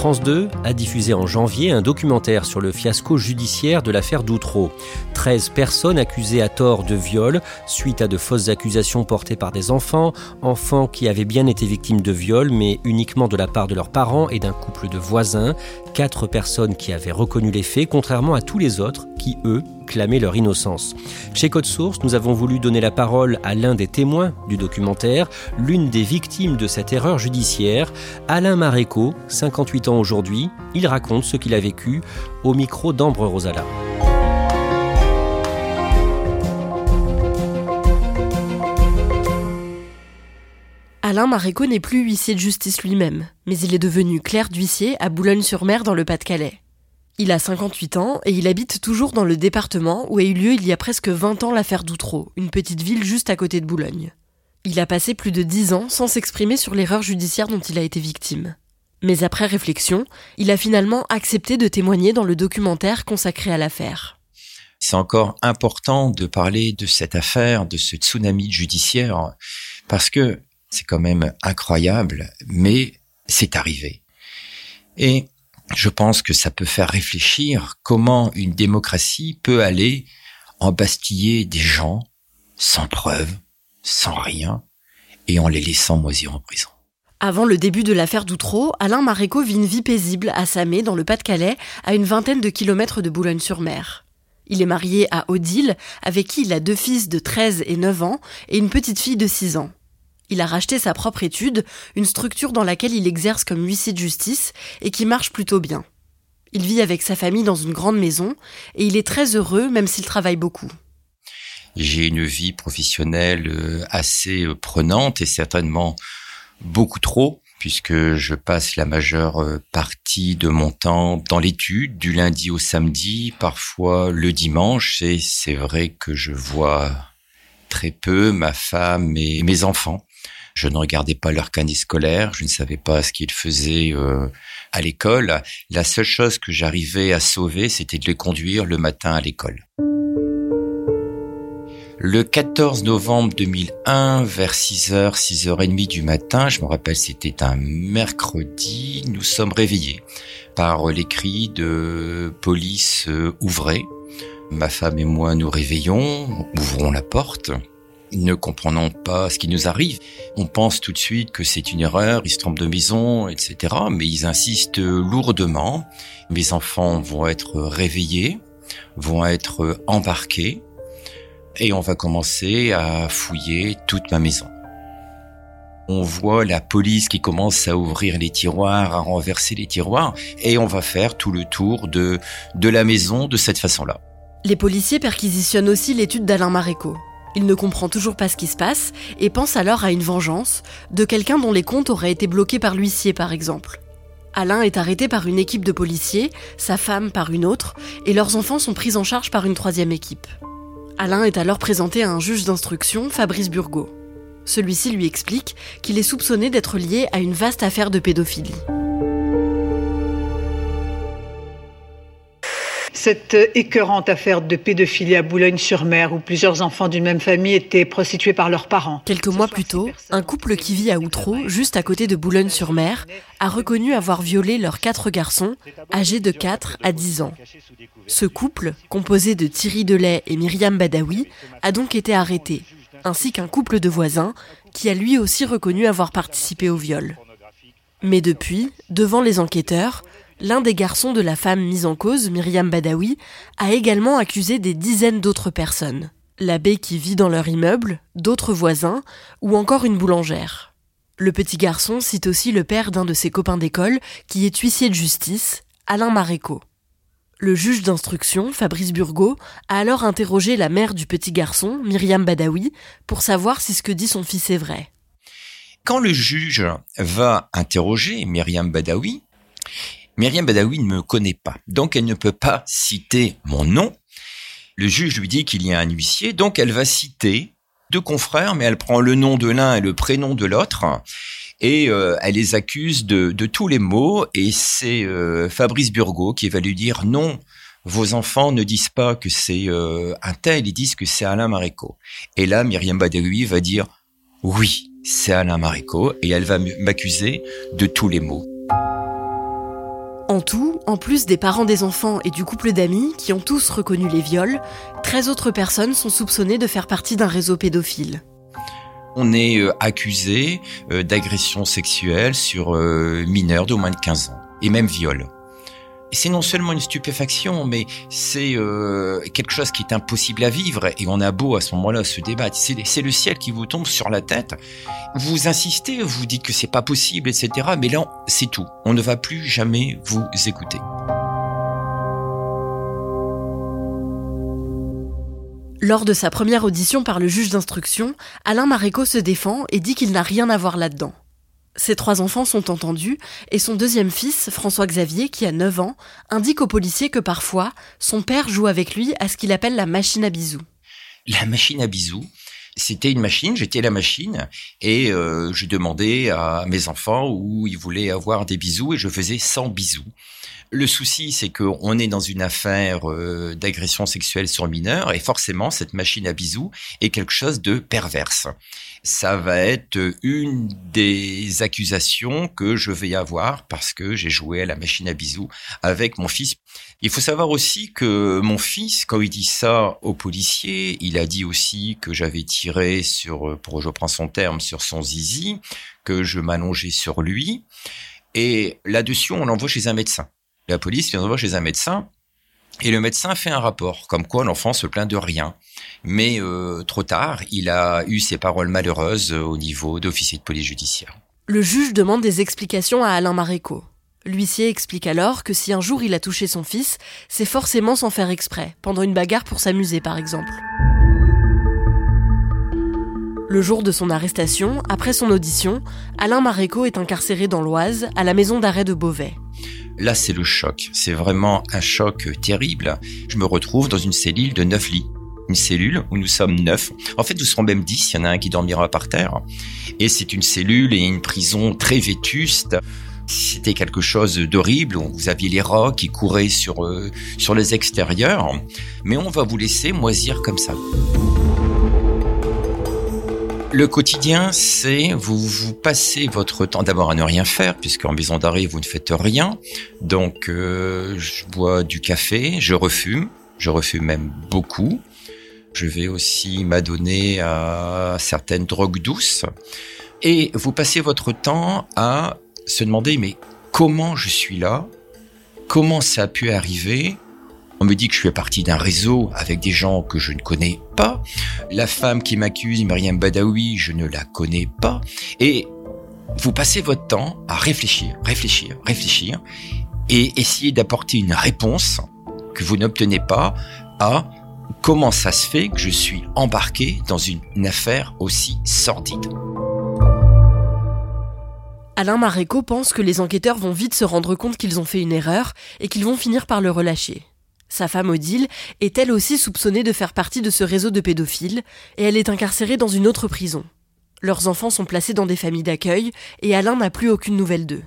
France 2 a diffusé en janvier un documentaire sur le fiasco judiciaire de l'affaire Doutreau. 13 personnes accusées à tort de viol suite à de fausses accusations portées par des enfants, enfants qui avaient bien été victimes de viol mais uniquement de la part de leurs parents et d'un couple de voisins, quatre personnes qui avaient reconnu les faits contrairement à tous les autres qui eux clamaient leur innocence. Chez Code Source, nous avons voulu donner la parole à l'un des témoins du documentaire, l'une des victimes de cette erreur judiciaire, Alain Maréco, 58 ans aujourd'hui. Il raconte ce qu'il a vécu au micro d'Ambre Rosala. Alain Maréco n'est plus huissier de justice lui-même, mais il est devenu clerc d'huissier à Boulogne-sur-Mer dans le Pas-de-Calais. Il a 58 ans et il habite toujours dans le département où a eu lieu il y a presque 20 ans l'affaire d'Outreau, une petite ville juste à côté de Boulogne. Il a passé plus de 10 ans sans s'exprimer sur l'erreur judiciaire dont il a été victime. Mais après réflexion, il a finalement accepté de témoigner dans le documentaire consacré à l'affaire. C'est encore important de parler de cette affaire, de ce tsunami judiciaire, parce que c'est quand même incroyable, mais c'est arrivé. Et je pense que ça peut faire réfléchir comment une démocratie peut aller embastiller des gens sans preuve, sans rien, et en les laissant moisir en prison. Avant le début de l'affaire Doutreau, Alain Maréco vit une vie paisible à Samé, dans le Pas-de-Calais, à une vingtaine de kilomètres de Boulogne-sur-Mer. Il est marié à Odile, avec qui il a deux fils de 13 et 9 ans et une petite fille de 6 ans. Il a racheté sa propre étude, une structure dans laquelle il exerce comme huissier de justice et qui marche plutôt bien. Il vit avec sa famille dans une grande maison et il est très heureux même s'il travaille beaucoup. J'ai une vie professionnelle euh, assez euh, prenante et certainement beaucoup trop puisque je passe la majeure euh, partie de mon temps dans l'étude, du lundi au samedi, parfois le dimanche, et c'est vrai que je vois très peu ma femme et mes enfants. Je ne regardais pas leur canis scolaire, je ne savais pas ce qu'ils faisaient euh, à l'école. La seule chose que j'arrivais à sauver, c'était de les conduire le matin à l'école. Le 14 novembre 2001, vers 6h, 6h30 du matin, je me rappelle c'était un mercredi, nous sommes réveillés par les cris de police euh, ouvrez. Ma femme et moi nous réveillons, ouvrons la porte ne comprenant pas ce qui nous arrive. On pense tout de suite que c'est une erreur, ils se trompent de maison, etc. Mais ils insistent lourdement. Mes enfants vont être réveillés, vont être embarqués, et on va commencer à fouiller toute ma maison. On voit la police qui commence à ouvrir les tiroirs, à renverser les tiroirs, et on va faire tout le tour de, de la maison de cette façon-là. Les policiers perquisitionnent aussi l'étude d'Alain Maréco. Il ne comprend toujours pas ce qui se passe et pense alors à une vengeance de quelqu'un dont les comptes auraient été bloqués par l'huissier par exemple. Alain est arrêté par une équipe de policiers, sa femme par une autre, et leurs enfants sont pris en charge par une troisième équipe. Alain est alors présenté à un juge d'instruction, Fabrice Burgot. Celui-ci lui explique qu'il est soupçonné d'être lié à une vaste affaire de pédophilie. Cette écœurante affaire de pédophilie à Boulogne-sur-Mer où plusieurs enfants d'une même famille étaient prostitués par leurs parents. Quelques mois plus tôt, un couple qui vit à Outreau, juste à côté de Boulogne-sur-Mer, a reconnu avoir violé leurs quatre garçons, âgés de 4 à 10 ans. Ce couple, composé de Thierry Delay et Myriam Badawi, a donc été arrêté, ainsi qu'un couple de voisins qui a lui aussi reconnu avoir participé au viol. Mais depuis, devant les enquêteurs, l'un des garçons de la femme mise en cause, Myriam Badawi, a également accusé des dizaines d'autres personnes. L'abbé qui vit dans leur immeuble, d'autres voisins, ou encore une boulangère. Le petit garçon cite aussi le père d'un de ses copains d'école, qui est huissier de justice, Alain Maréco. Le juge d'instruction, Fabrice Burgot, a alors interrogé la mère du petit garçon, Myriam Badawi, pour savoir si ce que dit son fils est vrai. Quand le juge va interroger Myriam Badawi, Myriam Badawi ne me connaît pas, donc elle ne peut pas citer mon nom. Le juge lui dit qu'il y a un huissier, donc elle va citer deux confrères, mais elle prend le nom de l'un et le prénom de l'autre, et euh, elle les accuse de, tous les maux, et c'est euh, Fabrice Burgot qui va lui dire non, vos enfants ne disent pas que c'est euh, un tel, ils disent que c'est Alain Maréco. Et là, Myriam Badawi va dire oui, c'est Alain Maréco, et elle va m'accuser de tous les maux. En tout, en plus des parents des enfants et du couple d'amis qui ont tous reconnu les viols, 13 autres personnes sont soupçonnées de faire partie d'un réseau pédophile. On est euh, accusé euh, d'agression sexuelle sur mineurs d'au moins de 15 ans, et même viol. C'est non seulement une stupéfaction, mais c'est euh, quelque chose qui est impossible à vivre. Et on a beau à ce moment-là se débattre. C'est le ciel qui vous tombe sur la tête. Vous insistez, vous dites que c'est pas possible, etc. Mais là, c'est tout. On ne va plus jamais vous écouter. Lors de sa première audition par le juge d'instruction, Alain Maréco se défend et dit qu'il n'a rien à voir là-dedans. Ses trois enfants sont entendus et son deuxième fils, François-Xavier, qui a 9 ans, indique aux policiers que parfois, son père joue avec lui à ce qu'il appelle la machine à bisous. La machine à bisous, c'était une machine, j'étais la machine, et euh, je demandais à mes enfants où ils voulaient avoir des bisous, et je faisais 100 bisous. Le souci, c'est qu'on est dans une affaire euh, d'agression sexuelle sur mineurs, et forcément, cette machine à bisous est quelque chose de perverse. Ça va être une des accusations que je vais avoir parce que j'ai joué à la machine à bisous avec mon fils. Il faut savoir aussi que mon fils, quand il dit ça aux policiers, il a dit aussi que j'avais tiré sur, pour je prends son terme, sur son zizi, que je m'allongeais sur lui. Et là-dessus, on l'envoie chez un médecin. La police vient chez un médecin et le médecin fait un rapport, comme quoi l'enfant se plaint de rien. Mais euh, trop tard, il a eu ses paroles malheureuses au niveau d'officier de police judiciaire. Le juge demande des explications à Alain Maréco. L'huissier explique alors que si un jour il a touché son fils, c'est forcément sans faire exprès, pendant une bagarre pour s'amuser par exemple. Le jour de son arrestation, après son audition, Alain Maréco est incarcéré dans l'Oise, à la maison d'arrêt de Beauvais. Là, c'est le choc. C'est vraiment un choc terrible. Je me retrouve dans une cellule de 9 lits. Une cellule où nous sommes neuf. En fait, nous serons même 10. Il y en a un qui dormira par terre. Et c'est une cellule et une prison très vétuste. C'était quelque chose d'horrible. Vous aviez les rats qui couraient sur, euh, sur les extérieurs. Mais on va vous laisser moisir comme ça. Le quotidien, c'est vous vous passez votre temps d'abord à ne rien faire, puisque en maison d'arrêt vous ne faites rien. Donc euh, je bois du café, je refume, je refume même beaucoup. Je vais aussi m'adonner à certaines drogues douces. Et vous passez votre temps à se demander mais comment je suis là? Comment ça a pu arriver? On me dit que je fais partie d'un réseau avec des gens que je ne connais pas. La femme qui m'accuse, Myriam Badawi, je ne la connais pas. Et vous passez votre temps à réfléchir, réfléchir, réfléchir et essayer d'apporter une réponse que vous n'obtenez pas à comment ça se fait que je suis embarqué dans une, affaire aussi sordide. Alain Maréco pense que les enquêteurs vont vite se rendre compte qu'ils ont fait une erreur et qu'ils vont finir par le relâcher. Sa femme Odile est elle aussi soupçonnée de faire partie de ce réseau de pédophiles, et elle est incarcérée dans une autre prison. Leurs enfants sont placés dans des familles d'accueil, et Alain n'a plus aucune nouvelle d'eux.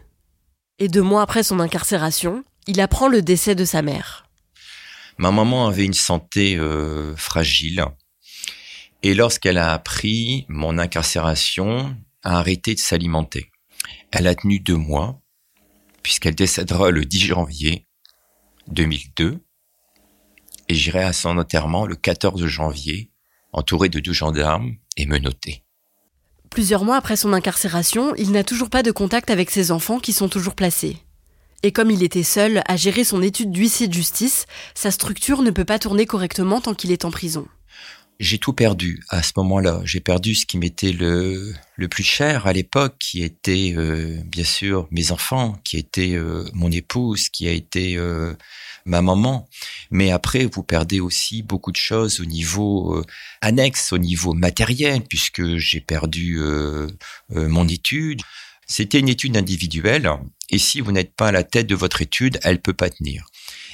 Et deux mois après son incarcération, il apprend le décès de sa mère. Ma maman avait une santé euh, fragile, et lorsqu'elle a appris mon incarcération, a arrêté de s'alimenter. Elle a tenu deux mois, puisqu'elle décédera le 10 janvier 2002 et j'irai à son enterrement le 14 janvier, entouré de deux gendarmes et menotté. Plusieurs mois après son incarcération, il n'a toujours pas de contact avec ses enfants qui sont toujours placés. Et comme il était seul à gérer son étude d'huissier de justice, sa structure ne peut pas tourner correctement tant qu'il est en prison. J'ai tout perdu à ce moment-là. J'ai perdu ce qui m'était le, le plus cher à l'époque, qui était euh, bien sûr mes enfants, qui était euh, mon épouse, qui a été euh, ma maman. Mais après, vous perdez aussi beaucoup de choses au niveau euh, annexe, au niveau matériel, puisque j'ai perdu euh, euh, mon étude. C'était une étude individuelle, et si vous n'êtes pas à la tête de votre étude, elle peut pas tenir.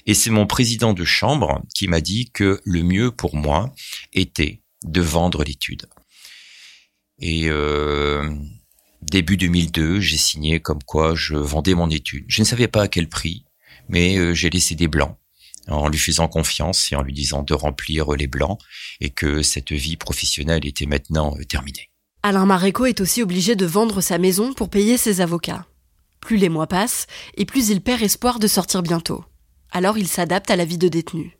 Et c'est mon président de chambre qui m'a dit que le mieux pour moi était de vendre l'étude. Et début 2002, j'ai signé comme quoi je vendais mon étude. Je ne savais pas à quel prix, mais euh, j'ai laissé des blancs. en lui faisant confiance et en lui disant de remplir les blancs et que cette vie professionnelle était maintenant euh, terminée. Alain Maréco est aussi obligé de vendre sa maison pour payer ses avocats. Plus les mois passent, et plus il perd espoir de sortir bientôt. Alors il s'adapte à la vie de détenu.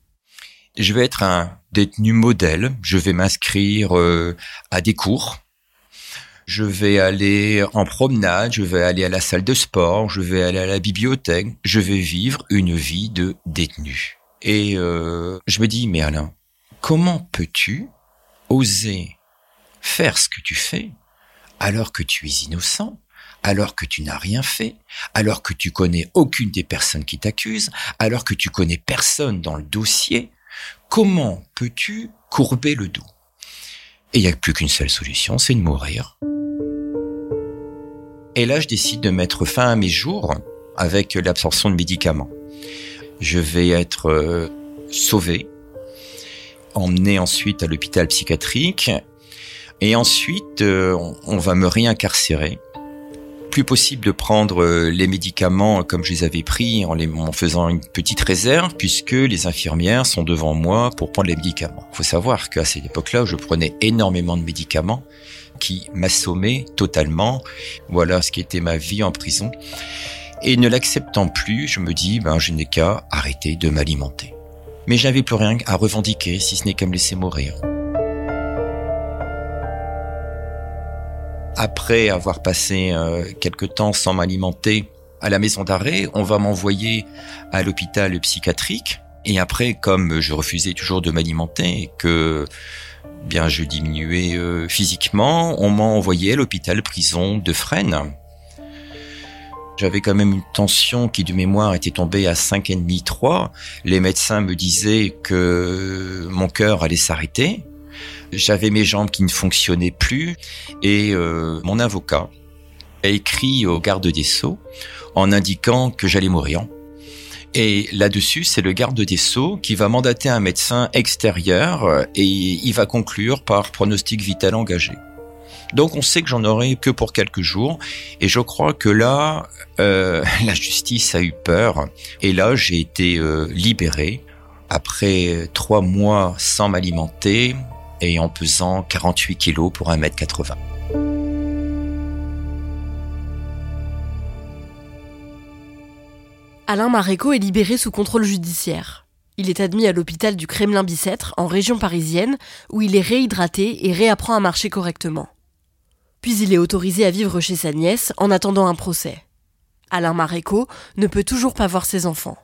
Je vais être un détenu modèle, je vais m'inscrire euh, à des cours, je vais aller en promenade, je vais aller à la salle de sport, je vais aller à la bibliothèque, je vais vivre une vie de détenu. Et euh, je me dis, mais Alain, comment peux-tu oser faire ce que tu fais alors que tu es innocent, alors que tu n'as rien fait, alors que tu connais aucune des personnes qui t'accusent, alors que tu connais personne dans le dossier, comment peux-tu courber le dos? Et il n'y a plus qu'une seule solution, c'est de mourir. Et là, je décide de mettre fin à mes jours avec l'absorption de médicaments. Je vais être euh, sauvé, emmené ensuite à l'hôpital psychiatrique, et ensuite euh, on va me réincarcérer. Plus possible de prendre euh, les médicaments comme je les avais pris en, faisant une petite réserve puisque les infirmières sont devant moi pour prendre les médicaments. Il faut savoir qu'à cette époque-là, je prenais énormément de médicaments qui m'assommaient totalement. Voilà ce qui était ma vie en prison. Et ne l'acceptant plus, je me dis, ben, je n'ai qu'à arrêter de m'alimenter. Mais je n'avais plus rien à revendiquer, si ce n'est qu'à me laisser mourir. Après avoir passé euh, quelque temps sans m'alimenter à la maison d'arrêt, on va m'envoyer à l'hôpital psychiatrique. Et après, comme je refusais toujours de m'alimenter et que bien je diminuais euh, physiquement, on m'a envoyé à l'hôpital prison de Fresnes j'avais quand même une tension qui du mémoire était tombée à 5,5 3. Les médecins me disaient que mon cœur allait s'arrêter. J'avais mes jambes qui ne fonctionnaient plus et euh, mon avocat a écrit au garde des Sceaux en indiquant que j'allais mourir. Et là-dessus, c'est le garde des Sceaux qui va mandater un médecin extérieur et il va conclure par pronostic vital engagé. Donc on sait que j'en aurai que pour quelques jours. Et je crois que là, euh, la justice a eu peur. Et là, j'ai été euh, libéré après trois mois sans m'alimenter et en pesant 48 kilos pour 1m80. Alain Maréco est libéré sous contrôle judiciaire. Il est admis à l'hôpital du Kremlin-Bicêtre, en région parisienne, où il est réhydraté et réapprend à marcher correctement. Puis il est autorisé à vivre chez sa nièce en attendant un procès. Alain Maréco ne peut toujours pas voir ses enfants.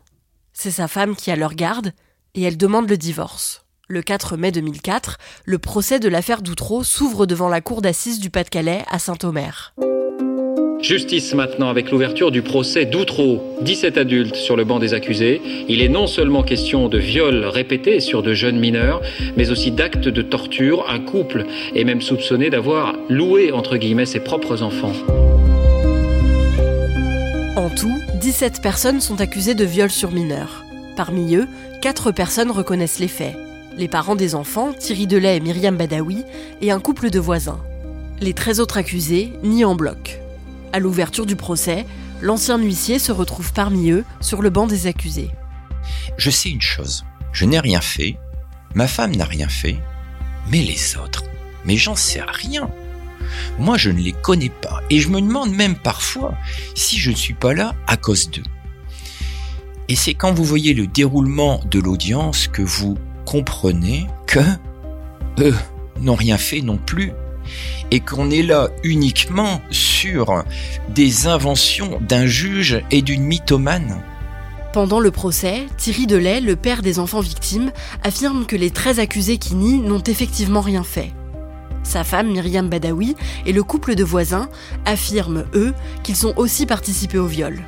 C'est sa femme qui a leur garde et elle demande le divorce. Le 4 mai 2004, le procès de l'affaire Doutreau s'ouvre devant la cour d'assises du Pas-de-Calais à Saint-Omer. Justice maintenant avec l'ouverture du procès d'Outreau. 17 adultes sur le banc des accusés. Il est non seulement question de viols répétés sur de jeunes mineurs, mais aussi d'actes de torture. Un couple est même soupçonné d'avoir loué, entre guillemets, ses propres enfants. En tout, 17 personnes sont accusées de viols sur mineurs. Parmi eux, 4 personnes reconnaissent les faits. Les parents des enfants, Thierry Delay et Myriam Badawi, et un couple de voisins. Les 13 autres accusés nient en bloc. À l'ouverture du procès, l'ancien huissier se retrouve parmi eux sur le banc des accusés. Je sais une chose, je n'ai rien fait, ma femme n'a rien fait, mais les autres, mais j'en sais rien. Moi, je ne les connais pas et je me demande même parfois si je ne suis pas là à cause d'eux. Et c'est quand vous voyez le déroulement de l'audience que vous comprenez que eux n'ont rien fait non plus et qu'on est là uniquement sur des inventions d'un juge et d'une mythomane. Pendant le procès, Thierry Delay, le père des enfants victimes, affirme que les 13 accusés qui nient n'ont effectivement rien fait. Sa femme, Myriam Badawi, et le couple de voisins affirment, eux, qu'ils ont aussi participé au viol.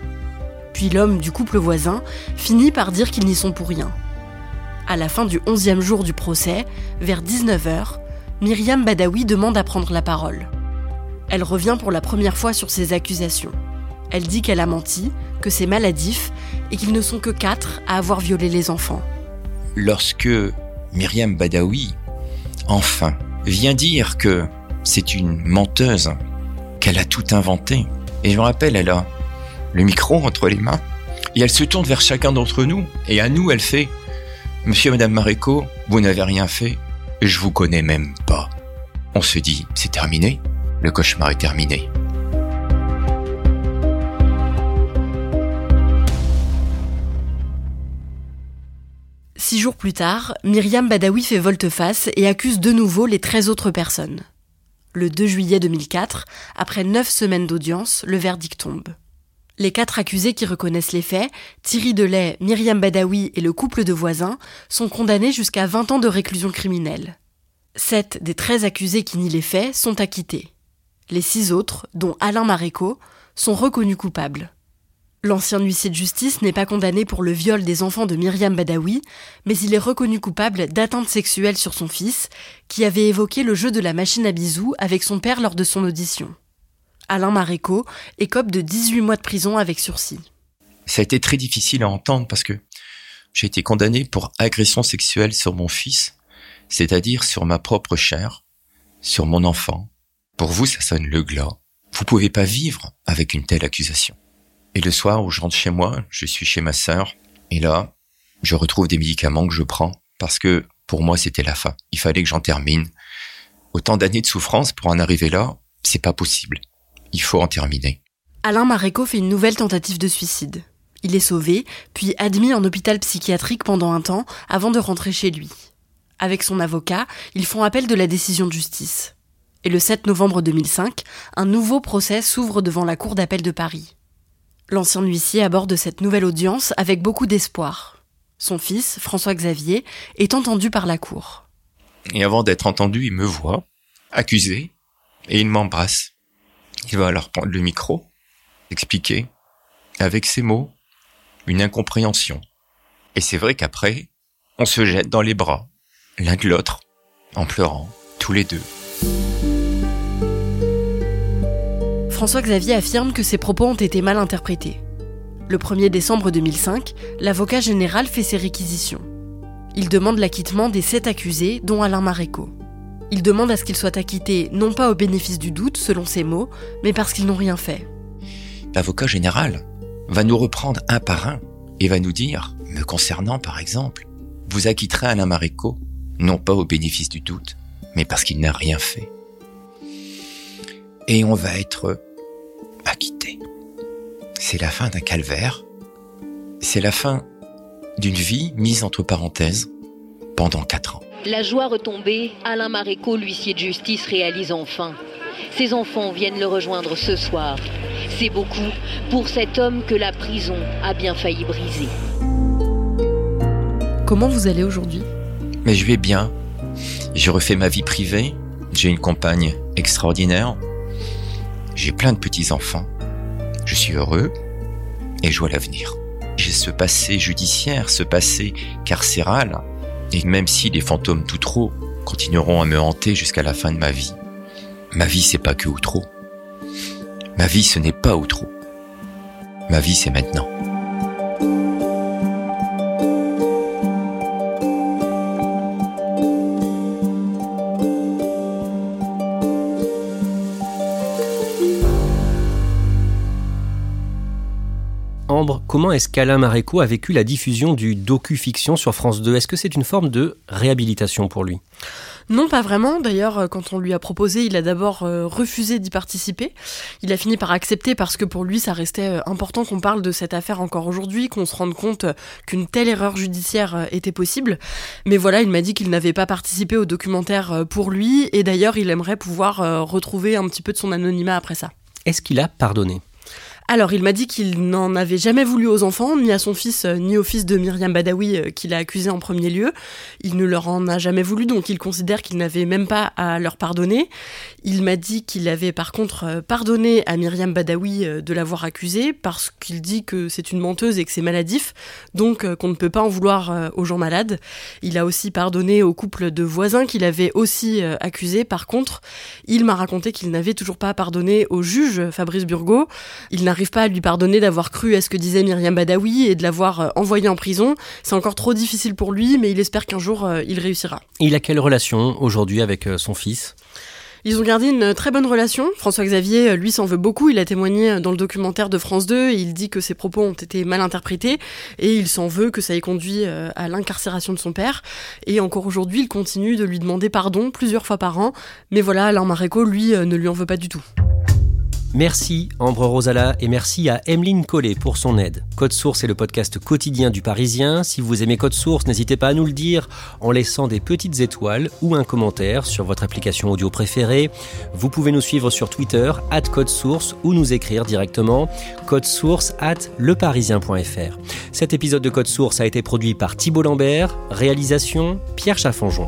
Puis l'homme du couple voisin finit par dire qu'ils n'y sont pour rien. À la fin du 11e jour du procès, vers 19h, Myriam Badawi demande à prendre la parole. Elle revient pour la première fois sur ses accusations. Elle dit qu'elle a menti, que c'est maladif et qu'ils ne sont que quatre à avoir violé les enfants. Lorsque Myriam Badawi, enfin, vient dire que c'est une menteuse, qu'elle a tout inventé, et je me rappelle, elle a le micro entre les mains, et elle se tourne vers chacun d'entre nous, et à nous, elle fait Monsieur et Madame Maréco, vous n'avez rien fait, je vous connais même pas. On se dit, c'est terminé, le cauchemar est terminé. Six jours plus tard, Myriam Badawi fait volte-face et accuse de nouveau les 13 autres personnes. Le 2 juillet 2004, après neuf semaines d'audience, le verdict tombe. Les quatre accusés qui reconnaissent les faits, Thierry Delay, Myriam Badawi et le couple de voisins, sont condamnés jusqu'à 20 ans de réclusion criminelle. Sept des 13 accusés qui nient les faits sont acquittés. Les six autres, dont Alain Maréco, sont reconnus coupables. L'ancien huissier de justice n'est pas condamné pour le viol des enfants de Myriam Badawi, mais il est reconnu coupable d'atteinte sexuelle sur son fils, qui avait évoqué le jeu de la machine à bisous avec son père lors de son audition. Alain Maréco écope de 18 mois de prison avec sursis. Ça a été très difficile à entendre parce que j'ai été condamné pour agression sexuelle sur mon fils, c'est-à-dire sur ma propre chair, sur mon enfant. Pour vous, ça sonne le glas. Vous pouvez pas vivre avec une telle accusation. Et le soir où je rentre chez moi, je suis chez ma sœur, et là, je retrouve des médicaments que je prends parce que pour moi c'était la fin. Il fallait que j'en termine. Autant d'années de souffrance pour en arriver là, c'est pas possible. Il faut en terminer. Alain Maréco fait une nouvelle tentative de suicide. Il est sauvé, puis admis en hôpital psychiatrique pendant un temps avant de rentrer chez lui. Avec son avocat, ils font appel de la décision de justice. Et le 7 novembre 2005, un nouveau procès s'ouvre devant la Cour d'appel de Paris. L'ancien huissier aborde cette nouvelle audience avec beaucoup d'espoir. Son fils, François Xavier, est entendu par la cour. Et avant d'être entendu, il me voit, accusé, et il m'embrasse. Il va alors prendre le micro, expliquer, avec ses mots, une incompréhension. Et c'est vrai qu'après, on se jette dans les bras, l'un de l'autre, en pleurant, tous les deux. François Xavier affirme que ses propos ont été mal interprétés. Le 1er décembre 2005, l'avocat général fait ses réquisitions. Il demande l'acquittement des sept accusés, dont Alain Maréco. Il demande à ce qu'ils soient acquittés non pas au bénéfice du doute, selon ses mots, mais parce qu'ils n'ont rien fait. L'avocat général va nous reprendre un par un et va nous dire, me concernant par exemple, vous acquitterez Alain Maréco, non pas au bénéfice du doute, mais parce qu'il n'a rien fait. Et on va être acquitté. C'est la fin d'un calvaire. C'est la fin d'une vie mise entre parenthèses pendant quatre ans. La joie retombée, Alain Maréco, l'huissier de justice, réalise enfin. Ses enfants viennent le rejoindre ce soir. C'est beaucoup pour cet homme que la prison a bien failli briser. Comment vous allez aujourd'hui? Mais je vais bien. Je refais ma vie privée. J'ai une compagne extraordinaire. J'ai plein de petits-enfants. Je suis heureux et je vois l'avenir. J'ai ce passé judiciaire, ce passé carcéral, et même si les fantômes tout trop continueront à me hanter jusqu'à la fin de ma vie, ma vie c'est pas que Outreau. Ma vie ce n'est pas Outreau. Ma vie c'est maintenant. Comment est-ce qu'Alain Maréco a vécu la diffusion du docu-fiction sur France 2 Est-ce que c'est une forme de réhabilitation pour lui? Non, pas vraiment. D'ailleurs, euh, quand on lui a proposé, il a d'abord euh, refusé d'y participer. Il a fini par accepter parce que pour lui, ça restait euh, important qu'on parle de cette affaire encore aujourd'hui, qu'on se rende compte qu'une telle erreur judiciaire était possible. Mais voilà, il m'a dit qu'il n'avait pas participé au documentaire pour lui, et d'ailleurs, il aimerait pouvoir retrouver un petit peu de son anonymat après ça. Est-ce qu'il a pardonné? Alors, il m'a dit qu'il n'en avait jamais voulu aux enfants, ni à son fils, euh, ni au fils de Myriam Badawi, euh, qu'il a accusé en premier lieu. Il ne leur en a jamais voulu, donc il considère qu'il n'avait même pas à leur pardonner. Il m'a dit qu'il avait par contre euh, pardonné à Myriam Badawi de l'avoir accusé, parce qu'il dit que c'est une menteuse et que c'est maladif, donc qu'on ne peut pas en vouloir aux gens malades. Il a aussi pardonné au couple de voisins qu'il avait aussi accusé. Par contre, il m'a raconté qu'il n'avait toujours pas pardonné au juge Fabrice Burgot. Il n'arrive pas à lui pardonner d'avoir cru à ce que disait Myriam Badawi et de l'avoir euh, envoyé en prison. C'est encore trop difficile pour lui, mais il espère qu'un jour euh, il réussira. il a quelle relation aujourd'hui avec euh, son fils? Ils ont gardé une très bonne relation. François Xavier, lui, s'en veut beaucoup. Il a témoigné dans le documentaire de France 2. il dit que ses propos ont été mal interprétés et il s'en veut que ça ait conduit à l'incarcération de son père. Et encore aujourd'hui, il continue de lui demander pardon plusieurs fois par an. Mais voilà, Alain Maréco, lui, ne lui en veut pas du tout. Merci Ambre Rosala et merci à Emeline Collet pour son aide. Code Source est le podcast quotidien du Parisien. Si vous aimez Code Source, n'hésitez pas à nous le dire en laissant des petites étoiles ou un commentaire sur votre application audio préférée. Vous pouvez nous suivre sur Twitter, at Code Source, ou nous écrire directement code source at leparisien.fr. Cet épisode de Code Source a été produit par Thibault Lambert, réalisation Pierre Chaffanjon.